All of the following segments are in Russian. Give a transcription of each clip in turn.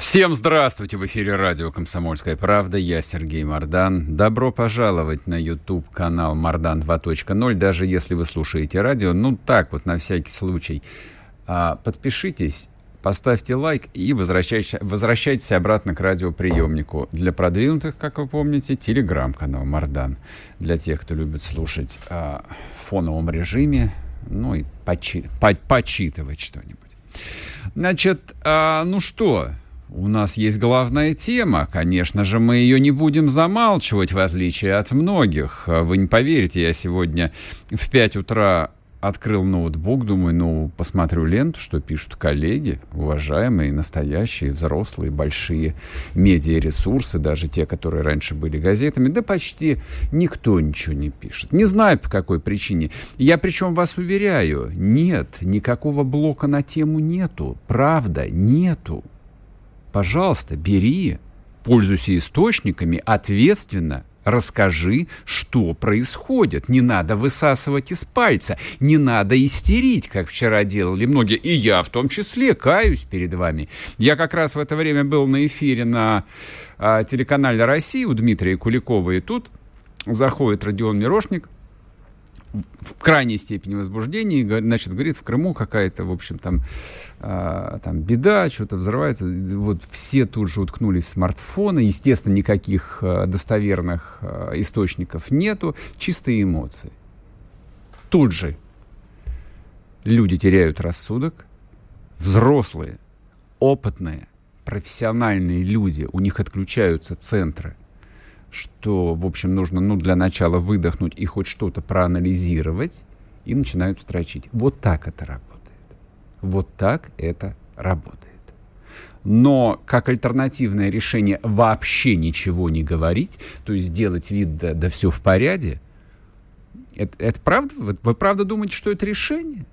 Всем здравствуйте! В эфире радио «Комсомольская правда». Я Сергей Мардан. Добро пожаловать на YouTube-канал «Мардан 2.0». Даже если вы слушаете радио, ну так вот, на всякий случай. А, подпишитесь, поставьте лайк и возвращайтесь, возвращайтесь обратно к радиоприемнику. Для продвинутых, как вы помните, телеграм-канал «Мардан». Для тех, кто любит слушать а, в фоновом режиме, ну и почи, по, почитывать что-нибудь. Значит, а, ну что, у нас есть главная тема. Конечно же, мы ее не будем замалчивать, в отличие от многих. Вы не поверите, я сегодня в 5 утра открыл ноутбук, думаю, ну, посмотрю ленту, что пишут коллеги, уважаемые, настоящие, взрослые, большие медиаресурсы, даже те, которые раньше были газетами, да почти никто ничего не пишет. Не знаю, по какой причине. Я причем вас уверяю, нет, никакого блока на тему нету. Правда, нету пожалуйста, бери, пользуйся источниками, ответственно расскажи, что происходит. Не надо высасывать из пальца, не надо истерить, как вчера делали многие, и я в том числе, каюсь перед вами. Я как раз в это время был на эфире на а, телеканале «Россия» у Дмитрия Куликова, и тут заходит Родион Мирошник – в крайней степени возбуждения, значит, говорит, в Крыму какая-то, в общем, там, э, там беда, что-то взрывается. Вот все тут же уткнулись в смартфоны. Естественно, никаких э, достоверных э, источников нету, чистые эмоции. Тут же люди теряют рассудок, взрослые, опытные, профессиональные люди, у них отключаются центры что, в общем, нужно, ну, для начала выдохнуть и хоть что-то проанализировать, и начинают строчить. Вот так это работает. Вот так это работает. Но как альтернативное решение вообще ничего не говорить, то есть сделать вид, да, да все в порядке, это, это правда? Вы, вы правда думаете, что это решение?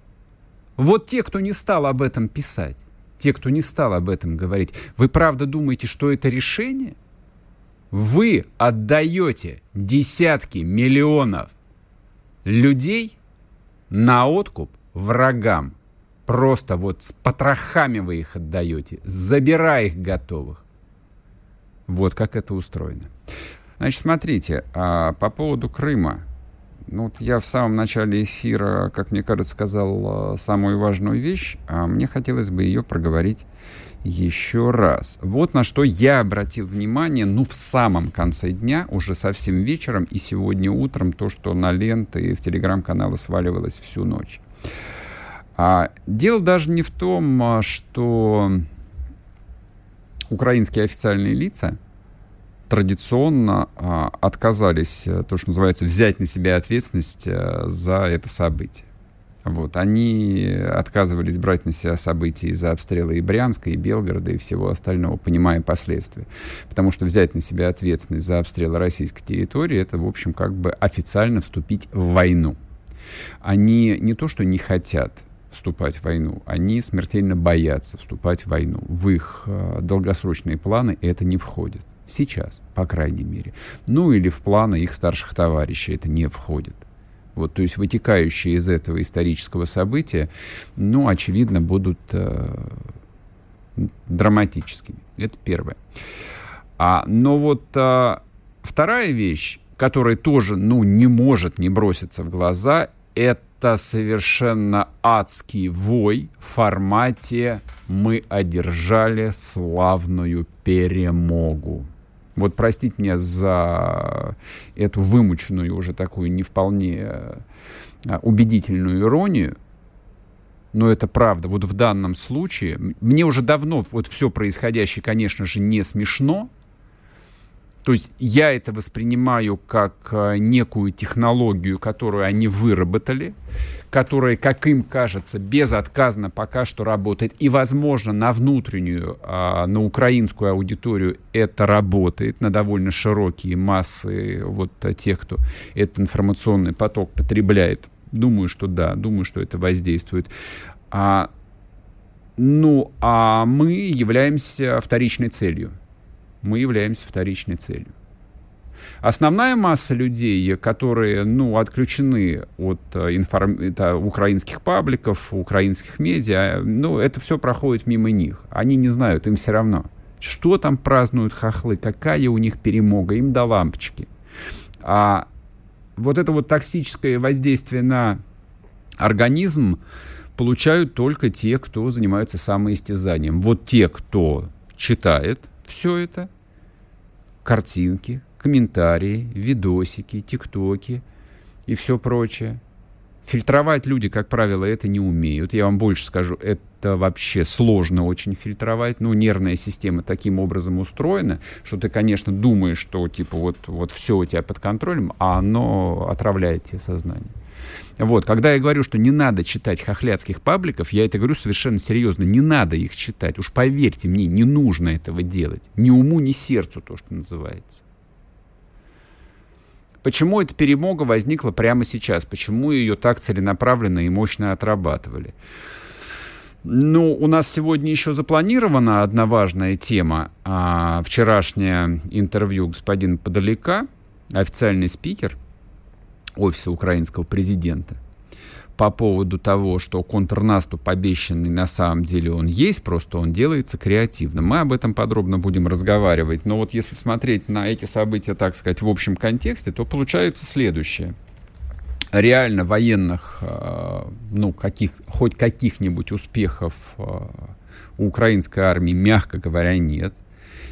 Вот те, кто не стал об этом писать, те, кто не стал об этом говорить, вы правда думаете, что это решение? Вы отдаете десятки миллионов людей на откуп врагам. Просто вот с потрохами вы их отдаете, забирая их готовых. Вот как это устроено. Значит, смотрите, а по поводу Крыма. Ну, вот я в самом начале эфира, как мне кажется, сказал а, самую важную вещь. А мне хотелось бы ее проговорить еще раз. Вот на что я обратил внимание, ну, в самом конце дня, уже совсем вечером и сегодня утром, то, что на ленты и в телеграм-каналы сваливалось всю ночь. А, дело даже не в том, а, что украинские официальные лица традиционно а, отказались, э, то, что называется, взять на себя ответственность а, за это событие. Вот, они отказывались брать на себя события из-за обстрела и Брянска, и Белгорода, и всего остального, понимая последствия. Потому что взять на себя ответственность за обстрел российской территории, это, в общем, как бы официально вступить в войну. Они не то, что не хотят вступать в войну, они смертельно боятся вступать в войну. В их э, долгосрочные планы это не входит. Сейчас, по крайней мере. Ну или в планы их старших товарищей это не входит. Вот, то есть вытекающие из этого исторического события, ну, очевидно, будут э, драматическими. Это первое. А, но вот а, вторая вещь, которая тоже, ну, не может не броситься в глаза, это совершенно адский вой в формате «мы одержали славную перемогу». Вот простите меня за эту вымученную уже такую не вполне э, убедительную иронию, но это правда. Вот в данном случае мне уже давно вот все происходящее, конечно же, не смешно, то есть я это воспринимаю как э, некую технологию, которую они выработали, которая, как им кажется, безотказно пока что работает. И, возможно, на внутреннюю, а, на украинскую аудиторию это работает, на довольно широкие массы вот тех, кто этот информационный поток потребляет. Думаю, что да, думаю, что это воздействует. А, ну, а мы являемся вторичной целью. Мы являемся вторичной целью. Основная масса людей, которые ну, отключены от э, информ... это, украинских пабликов, украинских медиа, ну, это все проходит мимо них. Они не знают, им все равно. Что там празднуют хохлы, какая у них перемога, им до лампочки. А вот это вот токсическое воздействие на организм получают только те, кто занимаются самоистязанием. Вот те, кто читает все это, картинки, комментарии, видосики, тиктоки и все прочее. Фильтровать люди, как правило, это не умеют. Я вам больше скажу, это вообще сложно очень фильтровать. Ну, нервная система таким образом устроена, что ты, конечно, думаешь, что типа вот, вот все у тебя под контролем, а оно отравляет тебе сознание. Вот, когда я говорю, что не надо читать хохлядских пабликов, я это говорю совершенно серьезно. Не надо их читать. Уж поверьте мне, не нужно этого делать. Ни уму, ни сердцу, то, что называется. Почему эта перемога возникла прямо сейчас? Почему ее так целенаправленно и мощно отрабатывали? Ну, у нас сегодня еще запланирована одна важная тема. А, вчерашнее интервью господина Подалека, официальный спикер офиса украинского президента по поводу того, что контрнаступ обещанный на самом деле он есть, просто он делается креативно. Мы об этом подробно будем разговаривать. Но вот если смотреть на эти события, так сказать, в общем контексте, то получается следующее. Реально военных, э, ну, каких, хоть каких-нибудь успехов э, у украинской армии, мягко говоря, нет.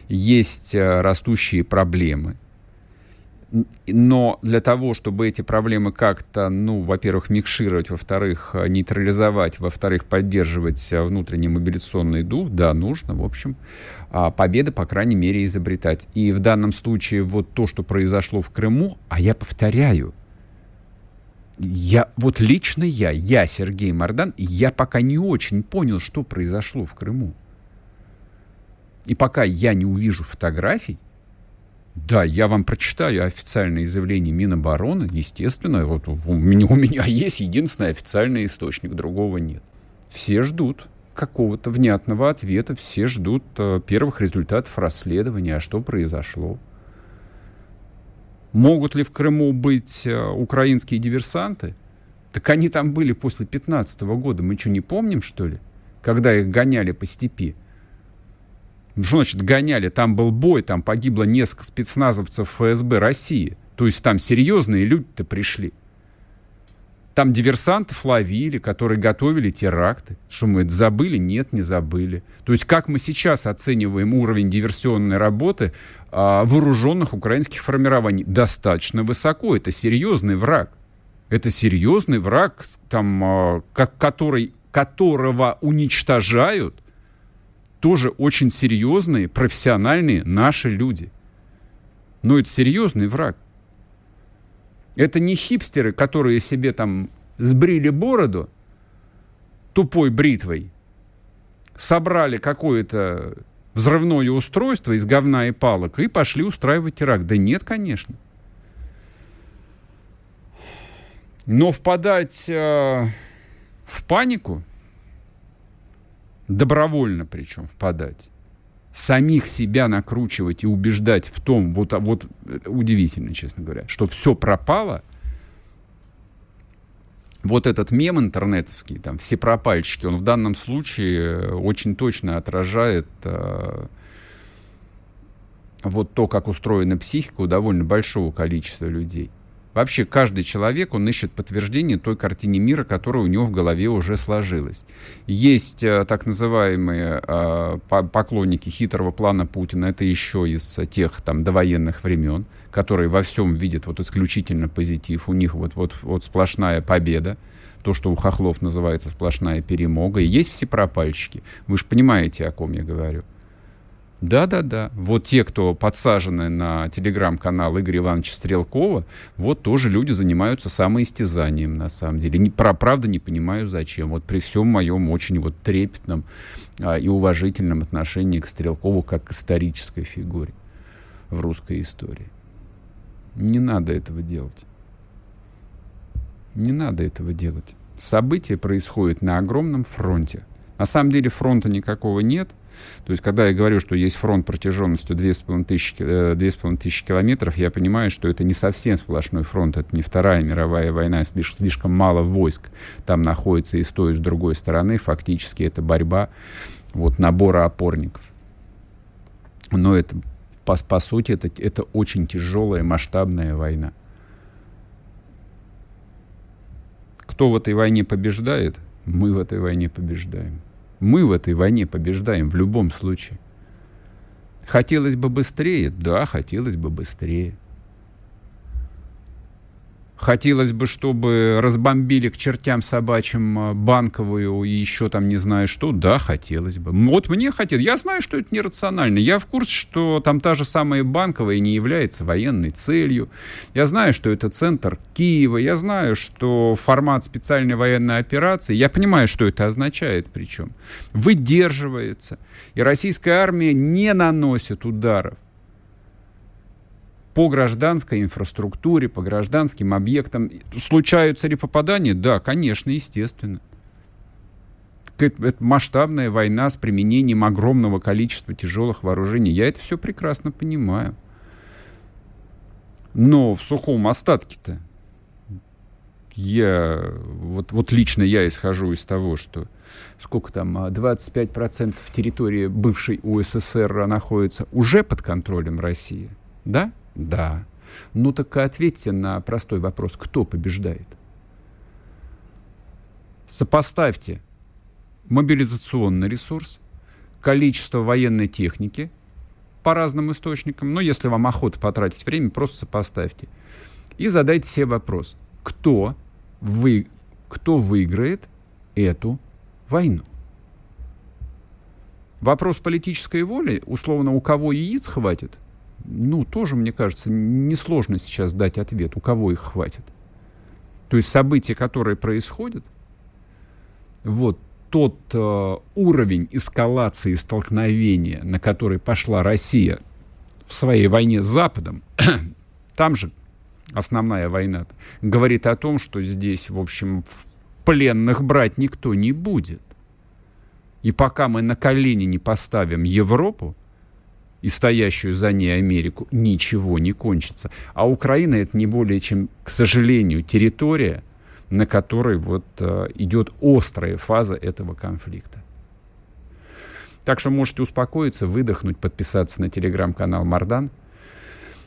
Есть э, растущие проблемы но для того, чтобы эти проблемы как-то, ну, во-первых, микшировать, во-вторых, э, нейтрализовать, во-вторых, поддерживать э, внутренний мобилизационный дух, да, нужно, в общем, а, победы, по крайней мере, изобретать. И в данном случае вот то, что произошло в Крыму, а я повторяю, я, вот лично я, я, Сергей Мордан, я пока не очень понял, что произошло в Крыму. И пока я не увижу фотографий, да, я вам прочитаю официальное заявление Минобороны. Естественно, вот у меня, у меня есть единственный официальный источник, другого нет. Все ждут какого-то внятного ответа, все ждут э, первых результатов расследования, а что произошло. Могут ли в Крыму быть э, украинские диверсанты? Так они там были после 15 года. Мы что, не помним, что ли? Когда их гоняли по степи. Что значит гоняли? Там был бой, там погибло несколько спецназовцев ФСБ России. То есть там серьезные люди-то пришли. Там диверсантов ловили, которые готовили теракты. Что мы это забыли? Нет, не забыли. То есть как мы сейчас оцениваем уровень диверсионной работы а, вооруженных украинских формирований? Достаточно высоко. Это серьезный враг. Это серьезный враг, там, а, который, которого уничтожают тоже очень серьезные, профессиональные наши люди. Но это серьезный враг. Это не хипстеры, которые себе там сбрили бороду тупой бритвой, собрали какое-то взрывное устройство из говна и палок и пошли устраивать теракт. Да нет, конечно. Но впадать э, в панику добровольно причем впадать, самих себя накручивать и убеждать в том, вот, а вот удивительно, честно говоря, что все пропало, вот этот мем интернетовский, там, все пропальщики, он в данном случае очень точно отражает э, вот то, как устроена психика у довольно большого количества людей. Вообще каждый человек, он ищет подтверждение той картине мира, которая у него в голове уже сложилась. Есть э, так называемые э, поклонники хитрого плана Путина, это еще из тех там довоенных времен, которые во всем видят вот исключительно позитив, у них вот, вот, вот сплошная победа, то, что у хохлов называется сплошная перемога, и есть все пропальщики. Вы же понимаете, о ком я говорю. Да-да-да. Вот те, кто подсажены на телеграм-канал Игоря Ивановича Стрелкова, вот тоже люди занимаются самоистязанием, на самом деле. Не, про, правда не понимаю, зачем. Вот при всем моем очень вот трепетном а, и уважительном отношении к Стрелкову как к исторической фигуре в русской истории. Не надо этого делать. Не надо этого делать. События происходят на огромном фронте. На самом деле фронта никакого нет. То есть, когда я говорю, что есть фронт протяженностью 2500, 2500 э, километров, я понимаю, что это не совсем сплошной фронт, это не Вторая мировая война, слишком, слишком мало войск там находится и с той, и с другой стороны. Фактически это борьба вот, набора опорников. Но это, по, по сути, это, это очень тяжелая масштабная война. Кто в этой войне побеждает? Мы в этой войне побеждаем. Мы в этой войне побеждаем в любом случае. Хотелось бы быстрее? Да, хотелось бы быстрее. Хотелось бы, чтобы разбомбили к чертям собачьим а, банковую и еще там не знаю что. Да, хотелось бы. Вот мне хотелось. Я знаю, что это нерационально. Я в курсе, что там та же самая банковая не является военной целью. Я знаю, что это центр Киева. Я знаю, что формат специальной военной операции. Я понимаю, что это означает причем. Выдерживается. И российская армия не наносит ударов по гражданской инфраструктуре, по гражданским объектам. Случаются ли попадания? Да, конечно, естественно. Это масштабная война с применением огромного количества тяжелых вооружений. Я это все прекрасно понимаю. Но в сухом остатке-то я, вот, вот лично я исхожу из того, что сколько там, 25% а, территории бывшей УССР находится уже под контролем России, да? Да. Ну так ответьте на простой вопрос, кто побеждает? Сопоставьте мобилизационный ресурс, количество военной техники по разным источникам, но если вам охота потратить время, просто сопоставьте. И задайте себе вопрос, кто, вы, кто выиграет эту войну? Вопрос политической воли, условно, у кого яиц хватит – ну, тоже, мне кажется, несложно сейчас дать ответ, у кого их хватит. То есть события, которые происходят, вот тот э, уровень эскалации столкновения, на который пошла Россия в своей войне с Западом, там же основная война, говорит о том, что здесь, в общем, пленных брать никто не будет. И пока мы на колени не поставим Европу, и стоящую за ней Америку, ничего не кончится. А Украина это не более чем, к сожалению, территория, на которой вот э, идет острая фаза этого конфликта. Так что можете успокоиться, выдохнуть, подписаться на телеграм-канал Мардан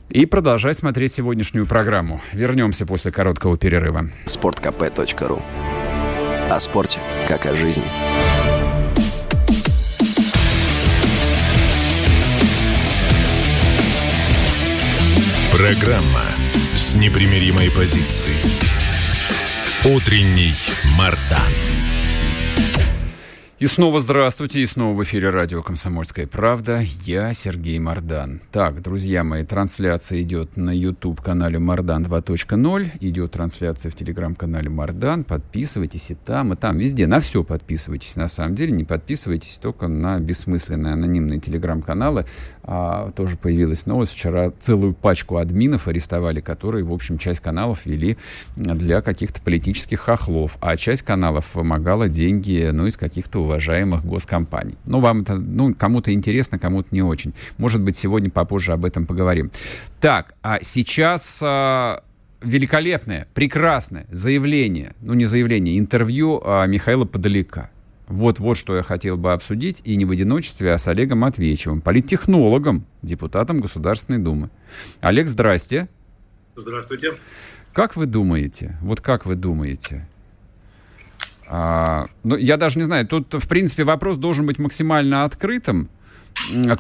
и продолжать смотреть сегодняшнюю программу. Вернемся после короткого перерыва. Спорткп.ру О спорте, как о жизни. Программа с непримиримой позицией. Утренний Мардан. И снова здравствуйте, и снова в эфире радио «Комсомольская правда». Я Сергей Мордан. Так, друзья мои, трансляция идет на YouTube-канале «Мордан 2.0», идет трансляция в телеграм-канале «Мордан». Подписывайтесь и там, и там, везде, на все подписывайтесь. На самом деле не подписывайтесь только на бессмысленные анонимные телеграм-каналы. А, тоже появилась новость. Вчера целую пачку админов арестовали, которые, в общем, часть каналов вели для каких-то политических хохлов, а часть каналов вымогала деньги, ну, из каких-то уважаемых госкомпаний. Ну, вам это, ну, кому-то интересно, кому-то не очень. Может быть, сегодня попозже об этом поговорим. Так, а сейчас а, великолепное, прекрасное заявление, ну, не заявление, интервью а, Михаила Подалека. Вот, вот что я хотел бы обсудить, и не в одиночестве, а с Олегом Матвеевичевым, политтехнологом, депутатом Государственной Думы. Олег, здрасте. Здравствуйте. Как вы думаете, вот как вы думаете, а, ну, я даже не знаю, тут, в принципе, вопрос должен быть максимально открытым.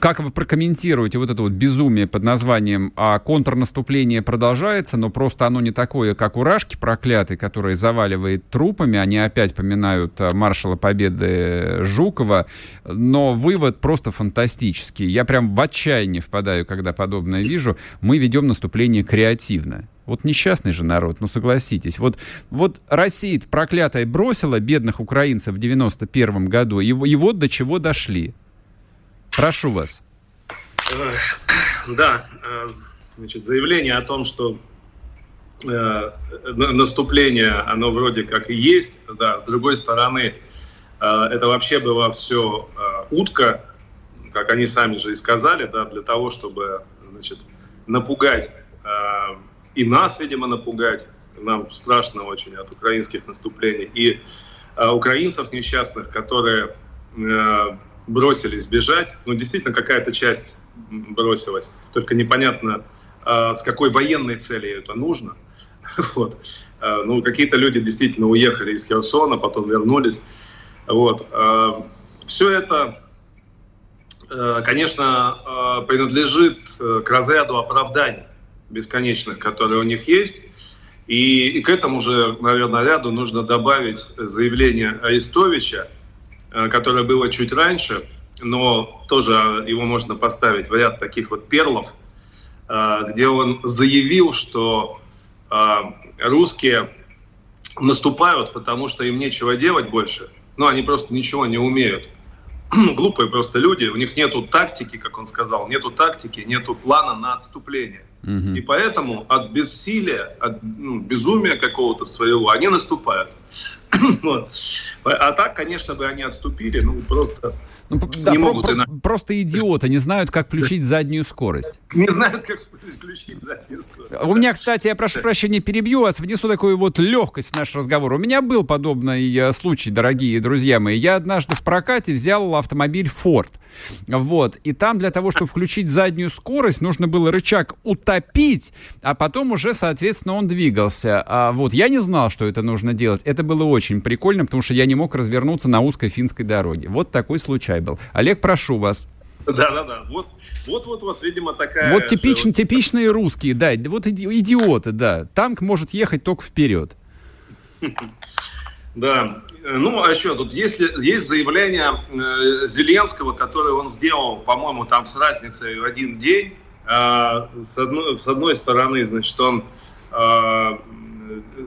Как вы прокомментируете вот это вот безумие под названием а контрнаступление продолжается, но просто оно не такое, как у Рашки проклятый, который заваливает трупами. Они опять поминают а, маршала Победы Жукова, но вывод просто фантастический. Я прям в отчаяние впадаю, когда подобное вижу. Мы ведем наступление креативно. Вот несчастный же народ, ну согласитесь. Вот, вот Россия проклятая бросила бедных украинцев в 91 году, и, и вот до чего дошли. Прошу вас. Да, э, значит, заявление о том, что э, наступление, оно вроде как и есть, да, с другой стороны, э, это вообще была все э, утка, как они сами же и сказали, да, для того, чтобы, значит, напугать э, и нас, видимо, напугать, нам страшно очень от украинских наступлений, и э, украинцев несчастных, которые э, бросились бежать, ну, действительно, какая-то часть бросилась, только непонятно, э, с какой военной целью это нужно. Вот. Э, ну, какие-то люди действительно уехали из Херсона, потом вернулись. Вот. Э, Все это, э, конечно, принадлежит к разряду оправданий бесконечных, которые у них есть. И, и к этому же, наверное, ряду нужно добавить заявление Арестовича, которое было чуть раньше, но тоже его можно поставить в ряд таких вот перлов, где он заявил, что а, русские наступают, потому что им нечего делать больше. Ну, они просто ничего не умеют. Глупые просто люди, у них нету тактики, как он сказал, нету тактики, нету плана на отступление. Угу. И поэтому от бессилия, от ну, безумия какого-то своего они наступают. вот. А так, конечно, бы они отступили, ну, просто ну, да, не про, могут про, Просто идиоты, не знают, как включить заднюю скорость. Не знают, как включить заднюю скорость. У меня, кстати, я прошу прощения, перебью вас, внесу такую вот легкость в наш разговор. У меня был подобный э, случай, дорогие друзья мои. Я однажды в прокате взял автомобиль Ford. Вот. И там для того, чтобы включить заднюю скорость, нужно было рычаг утопить, а потом уже, соответственно, он двигался. А вот я не знал, что это нужно делать. Это было очень прикольно, потому что я не мог развернуться на узкой финской дороге. Вот такой случай был. Олег, прошу вас. Да-да-да. Вот, вот, вот, вот, видимо, такая... Вот типично, типичные русские, да. Вот идиоты, да. Танк может ехать только вперед. Да. Ну, а еще тут есть, есть заявление э, Зеленского, которое он сделал, по-моему, там с разницей в один день. Э, с, одной, с одной стороны, значит, он э,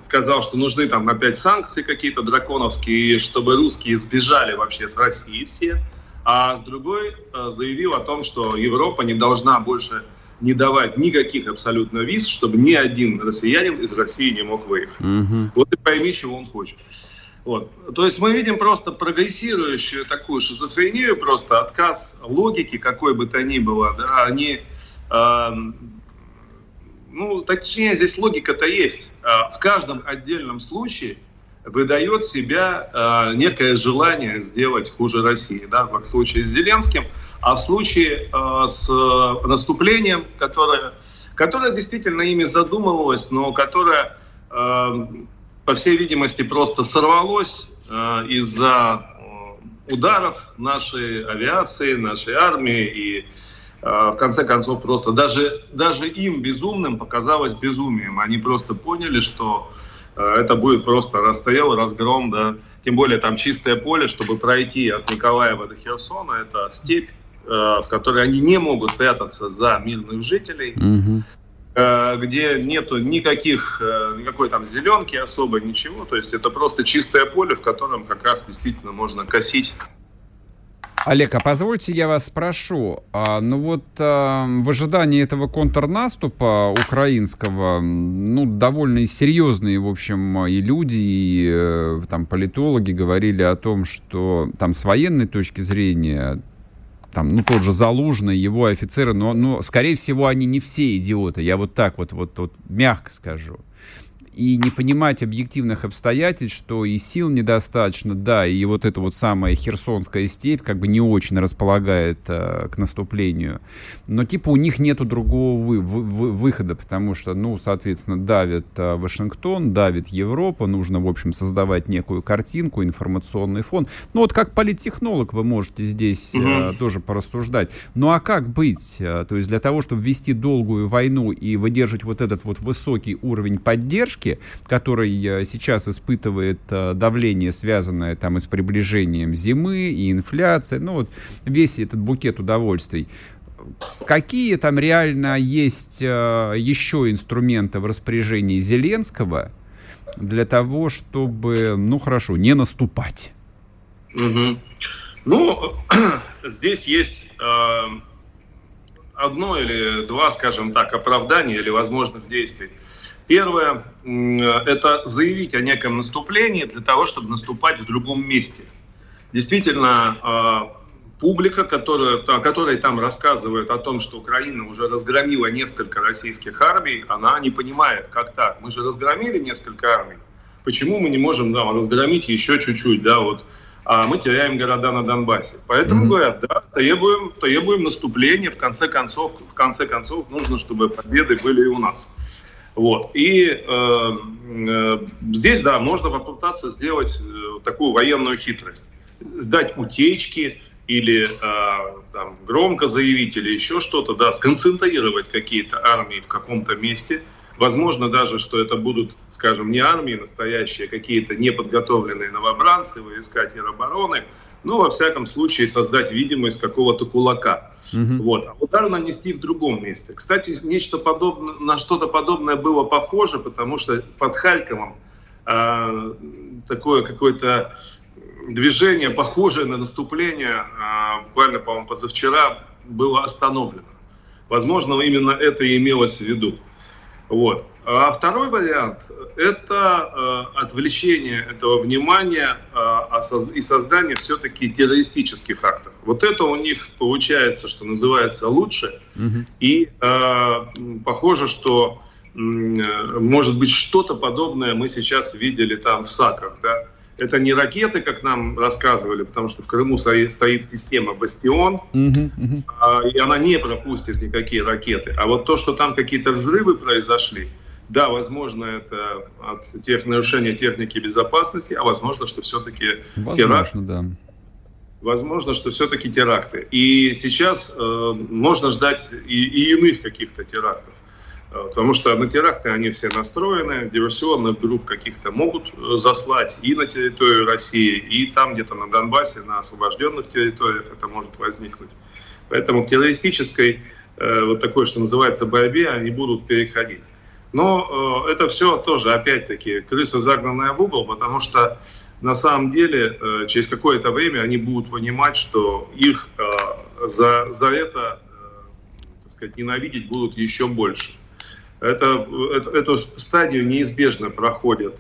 сказал, что нужны там опять санкции какие-то драконовские, чтобы русские сбежали вообще с России все. А с другой э, заявил о том, что Европа не должна больше не давать никаких абсолютно виз, чтобы ни один россиянин из России не мог выехать. Угу. Вот и пойми, чего он хочет. Вот. То есть мы видим просто прогрессирующую такую шизофрению, просто отказ логики, какой бы то ни было. Да, они, э, ну, точнее, здесь логика-то есть. Э, в каждом отдельном случае выдает себя э, некое желание сделать хуже России. Да, в случае с Зеленским, а в случае э, с наступлением, которое, которое действительно ими задумывалось, но которое... Э, по всей видимости, просто сорвалось э, из-за э, ударов нашей авиации, нашей армии. И э, в конце концов просто даже, даже им безумным показалось безумием. Они просто поняли, что это будет просто расстрел, разгром, да. Тем более там чистое поле, чтобы пройти от Николаева до Херсона, это степь, э, в которой они не могут прятаться за мирных жителей. Угу. Где нету никаких, э, никакой там зеленки особо, ничего. То есть это просто чистое поле, в котором как раз действительно можно косить Олег, а позвольте я вас спрошу, а, ну вот а, в ожидании этого контрнаступа украинского, ну довольно серьезные, в общем, и люди, и э, там политологи говорили о том, что там с военной точки зрения там, ну, тот же Залужный, его офицеры, но, но, скорее всего, они не все идиоты, я вот так вот, вот, вот мягко скажу и не понимать объективных обстоятельств, что и сил недостаточно, да, и вот эта вот самая Херсонская степь как бы не очень располагает э, к наступлению. Но типа у них нету другого вы, вы, выхода, потому что, ну, соответственно, давит э, Вашингтон, давит Европа, нужно, в общем, создавать некую картинку, информационный фон. Ну, вот как политтехнолог вы можете здесь э, тоже порассуждать. Ну, а как быть? Э, то есть для того, чтобы вести долгую войну и выдержать вот этот вот высокий уровень поддержки, Америки, который э, сейчас испытывает э, давление, связанное там и с приближением зимы, и инфляция, ну вот весь этот букет удовольствий. Какие там реально есть э, еще инструменты в распоряжении Зеленского для того, чтобы, ну хорошо, не наступать? Угу. Ну, здесь есть э, одно или два, скажем так, оправдания или возможных действий. Первое – это заявить о неком наступлении для того, чтобы наступать в другом месте. Действительно, а, публика, которая, которая там рассказывает о том, что Украина уже разгромила несколько российских армий, она не понимает, как так. Мы же разгромили несколько армий. Почему мы не можем да, разгромить еще чуть-чуть, да, вот, а мы теряем города на Донбассе. Поэтому mm-hmm. говорят, да, требуем, требуем наступления, в конце концов, в конце концов нужно, чтобы победы были и у нас. Вот. И э, э, здесь, да, можно попытаться сделать э, такую военную хитрость. Сдать утечки или э, там, громко заявить или еще что-то, да, сконцентрировать какие-то армии в каком-то месте. Возможно даже, что это будут, скажем, не армии настоящие, а какие-то неподготовленные новобранцы, войска теробороны, ну, во всяком случае, создать видимость какого-то кулака. Угу. Вот. А удар нанести в другом месте. Кстати, нечто подобное, на что-то подобное было похоже, потому что под Харьковом э, такое какое-то движение, похожее на наступление, э, буквально, по-моему, позавчера, было остановлено. Возможно, именно это и имелось в виду. Вот. А второй вариант – это э, отвлечение этого внимания э, и создание все-таки террористических актов. Вот это у них получается, что называется, лучше. Угу. И э, похоже, что э, может быть что-то подобное мы сейчас видели там в Сакрах. Да? Это не ракеты, как нам рассказывали, потому что в Крыму стоит система «Бастион», угу, угу. и она не пропустит никакие ракеты. А вот то, что там какие-то взрывы произошли – да, возможно, это от тех нарушения техники безопасности, а возможно, что все-таки теракт. Да. Возможно, что все-таки теракты. И сейчас э, можно ждать и, и иных каких-то терактов. Э, потому что на теракты они все настроены, диверсионных групп каких-то могут э, заслать и на территорию России, и там где-то на Донбассе, на освобожденных территориях это может возникнуть. Поэтому к террористической, э, вот такой, что называется, борьбе они будут переходить. Но э, это все тоже, опять-таки, крыса загнанная в угол, потому что на самом деле э, через какое-то время они будут понимать, что их э, за, за это, так сказать, ненавидеть будут еще больше. Это, это, эту стадию неизбежно проходят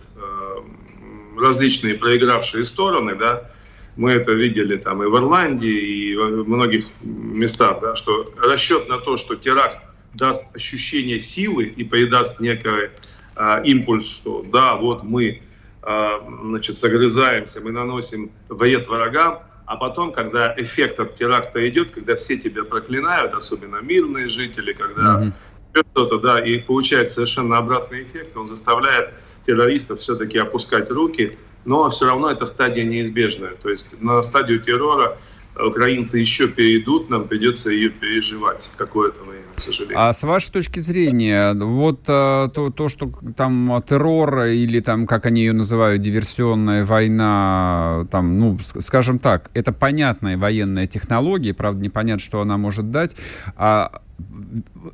различные проигравшие стороны, да, мы это видели там и в Ирландии, и в многих местах, да, что расчет на то, что теракт даст ощущение силы и придаст некий а, импульс, что да, вот мы а, значит, загрызаемся, мы наносим вред врагам, а потом, когда эффект от теракта идет, когда все тебя проклинают, особенно мирные жители, когда mm-hmm. что-то, да, и получается совершенно обратный эффект, он заставляет террористов все-таки опускать руки, но все равно эта стадия неизбежная. То есть на стадию террора украинцы еще перейдут, нам придется ее переживать какое-то время, к сожалению. А с вашей точки зрения, вот а, то, то, что там террор или там, как они ее называют, диверсионная война, там, ну, скажем так, это понятная военная технология, правда, непонятно, что она может дать, а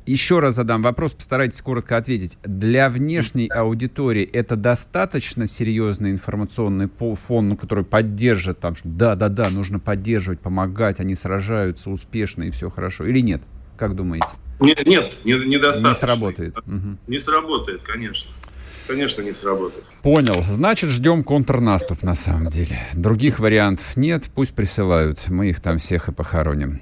еще раз задам вопрос, постарайтесь коротко ответить. Для внешней аудитории это достаточно серьезный информационный фон, который поддержит там, что да-да-да, нужно поддерживать, помогать, они сражаются успешно и все хорошо, или нет? Как думаете? Нет, нет, недостаточно. Не сработает. Не сработает, конечно. Конечно, не сработает. Понял. Значит, ждем контрнаступ на самом деле. Других вариантов нет, пусть присылают. Мы их там всех и похороним.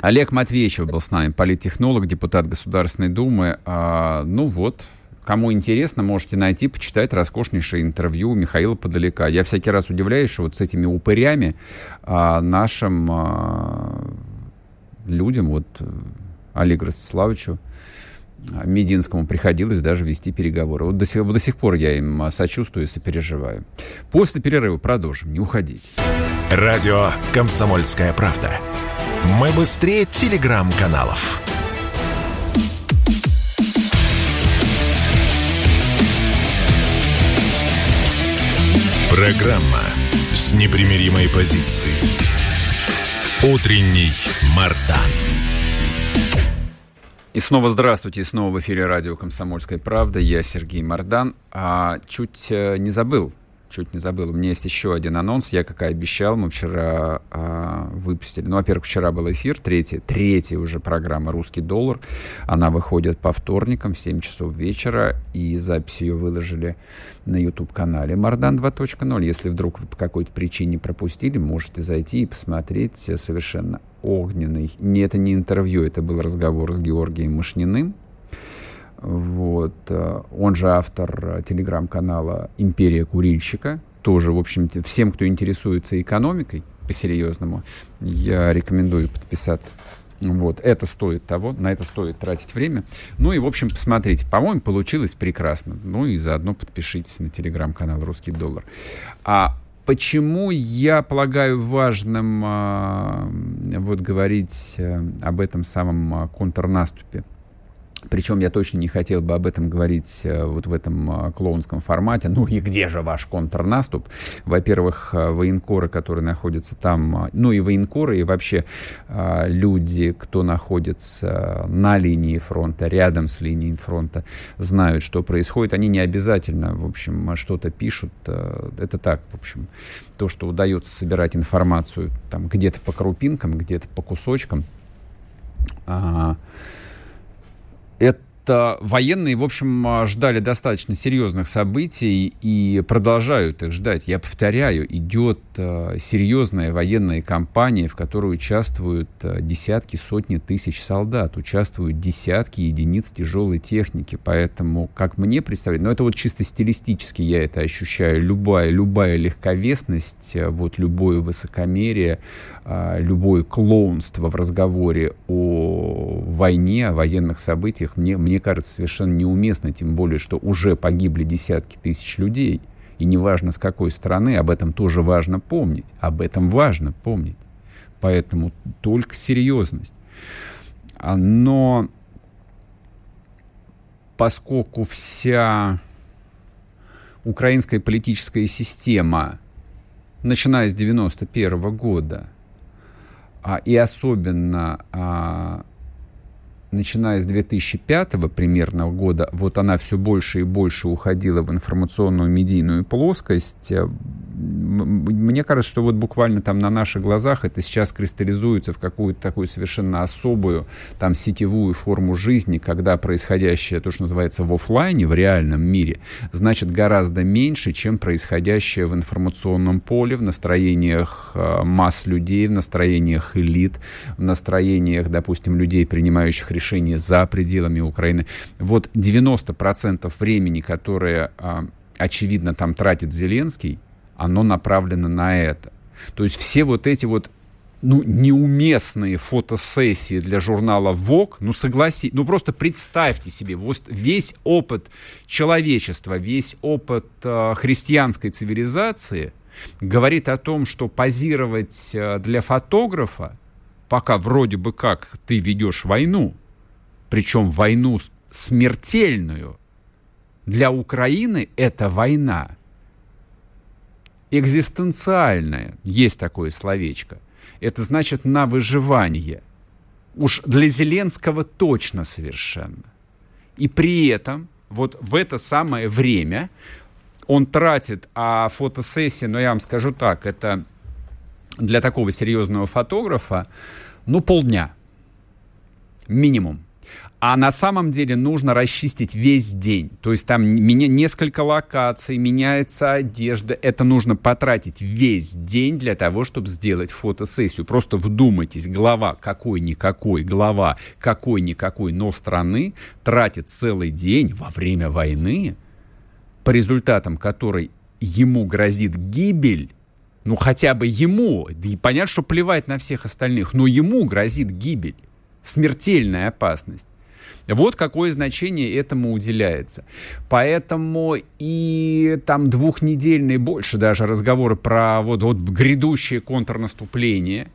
Олег Матвеевич был с нами, политтехнолог, депутат Государственной Думы. А, ну вот, кому интересно, можете найти, почитать роскошнейшее интервью Михаила Подалека. Я всякий раз удивляюсь, что вот с этими упырями а, нашим а, людям, вот Олегу Ростиславовичу, Мединскому приходилось даже вести переговоры. Вот до сих, до сих пор я им сочувствую и сопереживаю. После перерыва продолжим. Не уходите. Радио «Комсомольская правда». Мы быстрее телеграм-каналов. Программа с непримиримой позицией. Утренний Мардан. И снова здравствуйте, и снова в эфире радио «Комсомольская правда». Я Сергей Мардан. А чуть э, не забыл чуть не забыл, у меня есть еще один анонс. Я, как и обещал, мы вчера э, выпустили. Ну, во-первых, вчера был эфир, третий, третья уже программа «Русский доллар». Она выходит по вторникам в 7 часов вечера, и запись ее выложили на YouTube-канале «Мардан 2.0». Если вдруг вы по какой-то причине пропустили, можете зайти и посмотреть совершенно огненный. Не, это не интервью, это был разговор с Георгием Мышниным, вот. Э, он же автор э, телеграм-канала «Империя курильщика». Тоже, в общем, всем, кто интересуется экономикой по-серьезному, я рекомендую подписаться. Вот, это стоит того, на это стоит тратить время. Ну и, в общем, посмотрите, по-моему, получилось прекрасно. Ну и заодно подпишитесь на телеграм-канал «Русский доллар». А почему я полагаю важным а, вот говорить а, об этом самом а, контрнаступе? Причем я точно не хотел бы об этом говорить э, вот в этом э, клоунском формате. Ну и где же ваш контрнаступ? Во-первых, э, военкоры, которые находятся там, ну и военкоры, и вообще люди, кто находится на линии фронта, рядом с линией фронта, знают, что происходит. Они не обязательно, в общем, что-то пишут. Это так, в общем, то, что удается собирать информацию там где-то по крупинкам, где-то по кусочкам. А, это военные, в общем, ждали достаточно серьезных событий и продолжают их ждать. Я повторяю, идет э, серьезная военная кампания, в которой участвуют э, десятки, сотни тысяч солдат, участвуют десятки единиц тяжелой техники. Поэтому, как мне представляется, ну это вот чисто стилистически я это ощущаю, любая, любая легковесность, вот любое высокомерие, любое клоунство в разговоре о войне, о военных событиях мне, мне кажется совершенно неуместно, тем более, что уже погибли десятки тысяч людей. И неважно с какой стороны, об этом тоже важно помнить. Об этом важно помнить. Поэтому только серьезность. А, но поскольку вся украинская политическая система, начиная с 91 года, а, и особенно а, начиная с 2005 примерно года, вот она все больше и больше уходила в информационную медийную плоскость. Мне кажется, что вот буквально там на наших глазах это сейчас кристаллизуется в какую-то такую совершенно особую там сетевую форму жизни, когда происходящее, то, что называется в офлайне, в реальном мире, значит гораздо меньше, чем происходящее в информационном поле, в настроениях э, масс людей, в настроениях элит, в настроениях, допустим, людей, принимающих решения решения за пределами Украины. Вот 90% времени, которое, а, очевидно, там тратит Зеленский, оно направлено на это. То есть все вот эти вот ну, неуместные фотосессии для журнала Vogue, ну, согласитесь, ну, просто представьте себе, вот весь опыт человечества, весь опыт э, христианской цивилизации говорит о том, что позировать э, для фотографа, пока вроде бы как ты ведешь войну, причем войну смертельную. Для Украины это война экзистенциальная, есть такое словечко. Это значит на выживание. Уж для Зеленского точно совершенно. И при этом вот в это самое время он тратит, а фотосессии, но ну, я вам скажу так, это для такого серьезного фотографа, ну, полдня. Минимум. А на самом деле нужно расчистить весь день. То есть там меня несколько локаций, меняется одежда. Это нужно потратить весь день для того, чтобы сделать фотосессию. Просто вдумайтесь, глава какой-никакой, глава какой-никакой, но страны тратит целый день во время войны, по результатам которой ему грозит гибель, ну хотя бы ему, и понятно, что плевать на всех остальных, но ему грозит гибель, смертельная опасность. Вот какое значение этому уделяется. Поэтому и там двухнедельные, больше даже разговоры про вот, вот грядущее контрнаступление.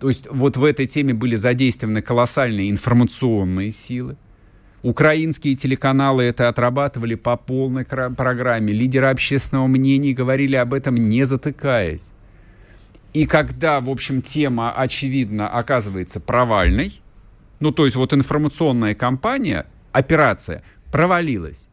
То есть вот в этой теме были задействованы колоссальные информационные силы. Украинские телеканалы это отрабатывали по полной программе. Лидеры общественного мнения говорили об этом не затыкаясь. И когда, в общем, тема, очевидно, оказывается провальной, ну, то есть вот информационная кампания, операция провалилась.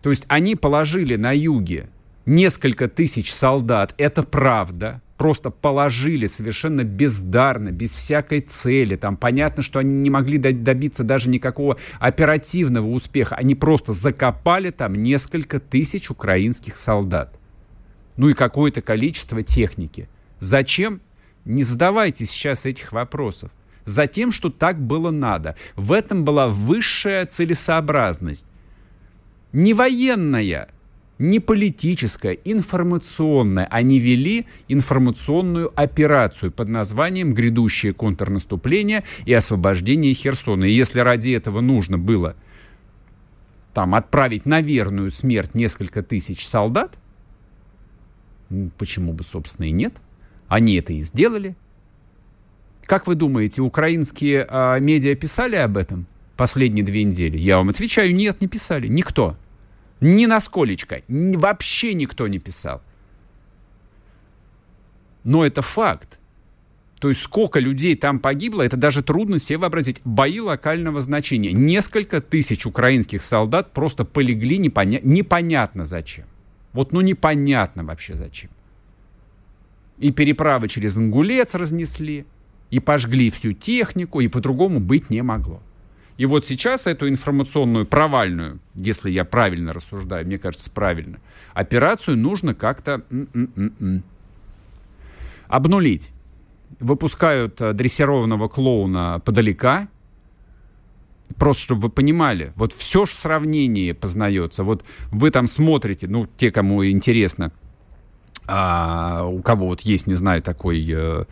То есть они положили на юге несколько тысяч солдат, это правда, просто положили совершенно бездарно, без всякой цели. Там понятно, что они не могли добиться даже никакого оперативного успеха. Они просто закопали там несколько тысяч украинских солдат. Ну и какое-то количество техники. Зачем? Не задавайте сейчас этих вопросов. Затем, что так было надо. В этом была высшая целесообразность. Не военная, не политическая, информационная. Они вели информационную операцию под названием «Грядущее контрнаступление и освобождение Херсона». И если ради этого нужно было там отправить на верную смерть несколько тысяч солдат, почему бы, собственно, и нет? Они это и сделали. Как вы думаете, украинские э, медиа писали об этом последние две недели? Я вам отвечаю, нет, не писали. Никто. Ни на сколечко. Вообще никто не писал. Но это факт. То есть сколько людей там погибло, это даже трудно себе вообразить. Бои локального значения. Несколько тысяч украинских солдат просто полегли непоня... непонятно зачем. Вот ну непонятно вообще зачем. И переправы через Ингулец разнесли, и пожгли всю технику, и по-другому быть не могло. И вот сейчас эту информационную провальную, если я правильно рассуждаю, мне кажется, правильно, операцию нужно как-то обнулить. Выпускают э, дрессированного клоуна подалека, просто чтобы вы понимали, вот все же в сравнении познается. Вот вы там смотрите, ну, те, кому интересно, а, у кого вот есть, не знаю, такой э,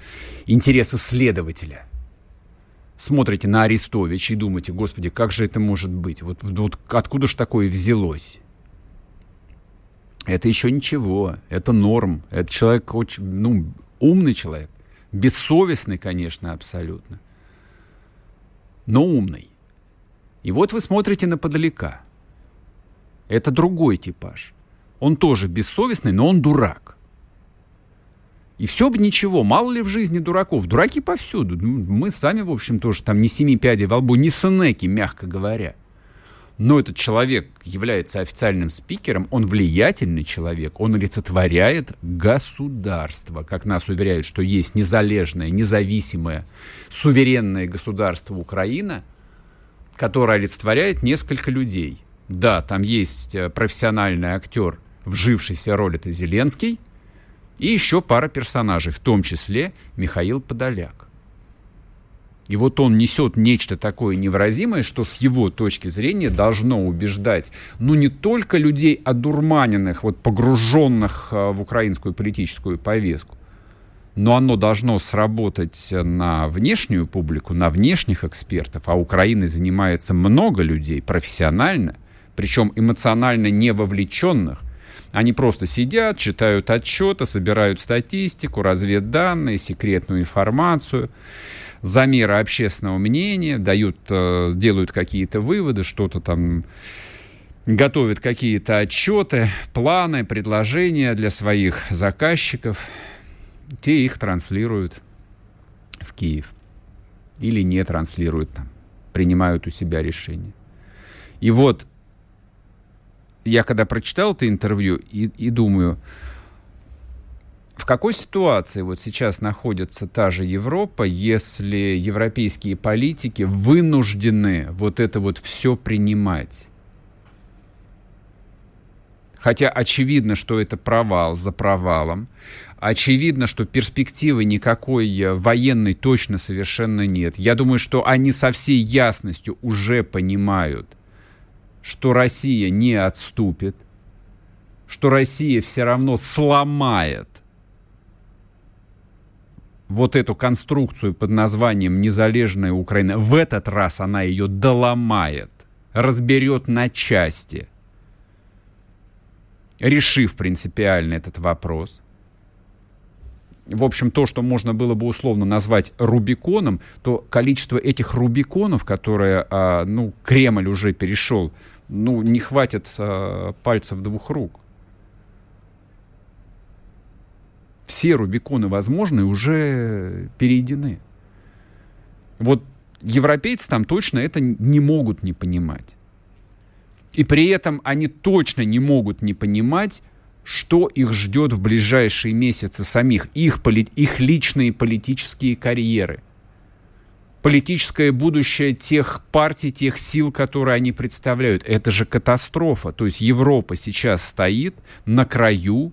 интерес исследователя – смотрите на Арестовича и думаете, господи, как же это может быть? Вот, вот откуда же такое взялось? Это еще ничего, это норм. Это человек очень, ну, умный человек. Бессовестный, конечно, абсолютно. Но умный. И вот вы смотрите на подалека. Это другой типаж. Он тоже бессовестный, но он дурак. И все бы ничего, мало ли в жизни дураков. Дураки повсюду. Ну, мы сами, в общем, тоже там не семи пядей во лбу, не сынеки, мягко говоря. Но этот человек является официальным спикером, он влиятельный человек, он олицетворяет государство. Как нас уверяют, что есть незалежное, независимое, суверенное государство Украина, которое олицетворяет несколько людей. Да, там есть э, профессиональный актер, вжившийся роль, это Зеленский – и еще пара персонажей, в том числе Михаил Подоляк. И вот он несет нечто такое невыразимое, что с его точки зрения должно убеждать, ну, не только людей одурманенных, вот погруженных э, в украинскую политическую повестку, но оно должно сработать на внешнюю публику, на внешних экспертов, а Украиной занимается много людей профессионально, причем эмоционально не вовлеченных, они просто сидят, читают отчеты, собирают статистику, разведданные, секретную информацию, замеры общественного мнения, дают, э, делают какие-то выводы, что-то там готовят какие-то отчеты, планы, предложения для своих заказчиков. Те их транслируют в Киев. Или не транслируют там, принимают у себя решение. И вот я когда прочитал это интервью и, и думаю, в какой ситуации вот сейчас находится та же Европа, если европейские политики вынуждены вот это вот все принимать? Хотя очевидно, что это провал за провалом. Очевидно, что перспективы никакой э, военной точно совершенно нет. Я думаю, что они со всей ясностью уже понимают, что Россия не отступит, что Россия все равно сломает вот эту конструкцию под названием «Незалежная Украина». В этот раз она ее доломает, разберет на части, решив принципиально этот вопрос – в общем, то, что можно было бы условно назвать Рубиконом, то количество этих Рубиконов, которые, а, ну, Кремль уже перешел, ну, не хватит а, пальцев двух рук. Все Рубиконы возможные уже перейдены. Вот европейцы там точно это не могут не понимать. И при этом они точно не могут не понимать, что их ждет в ближайшие месяцы самих, их, поли, их личные политические карьеры, политическое будущее тех партий, тех сил, которые они представляют. Это же катастрофа. То есть Европа сейчас стоит на краю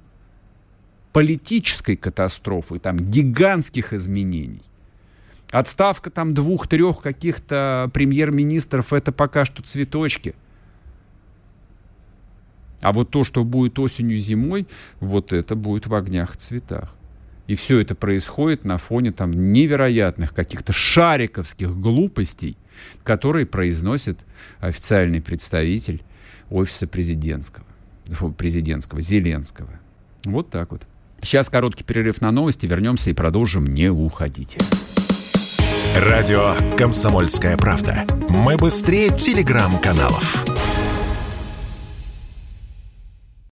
политической катастрофы, там гигантских изменений. Отставка там двух-трех каких-то премьер-министров, это пока что цветочки. А вот то, что будет осенью-зимой, вот это будет в огнях цветах. И все это происходит на фоне там невероятных каких-то шариковских глупостей, которые произносит официальный представитель офиса президентского, президентского Зеленского. Вот так вот. Сейчас короткий перерыв на новости, вернемся и продолжим. Не уходите. Радио «Комсомольская правда». Мы быстрее телеграм-каналов.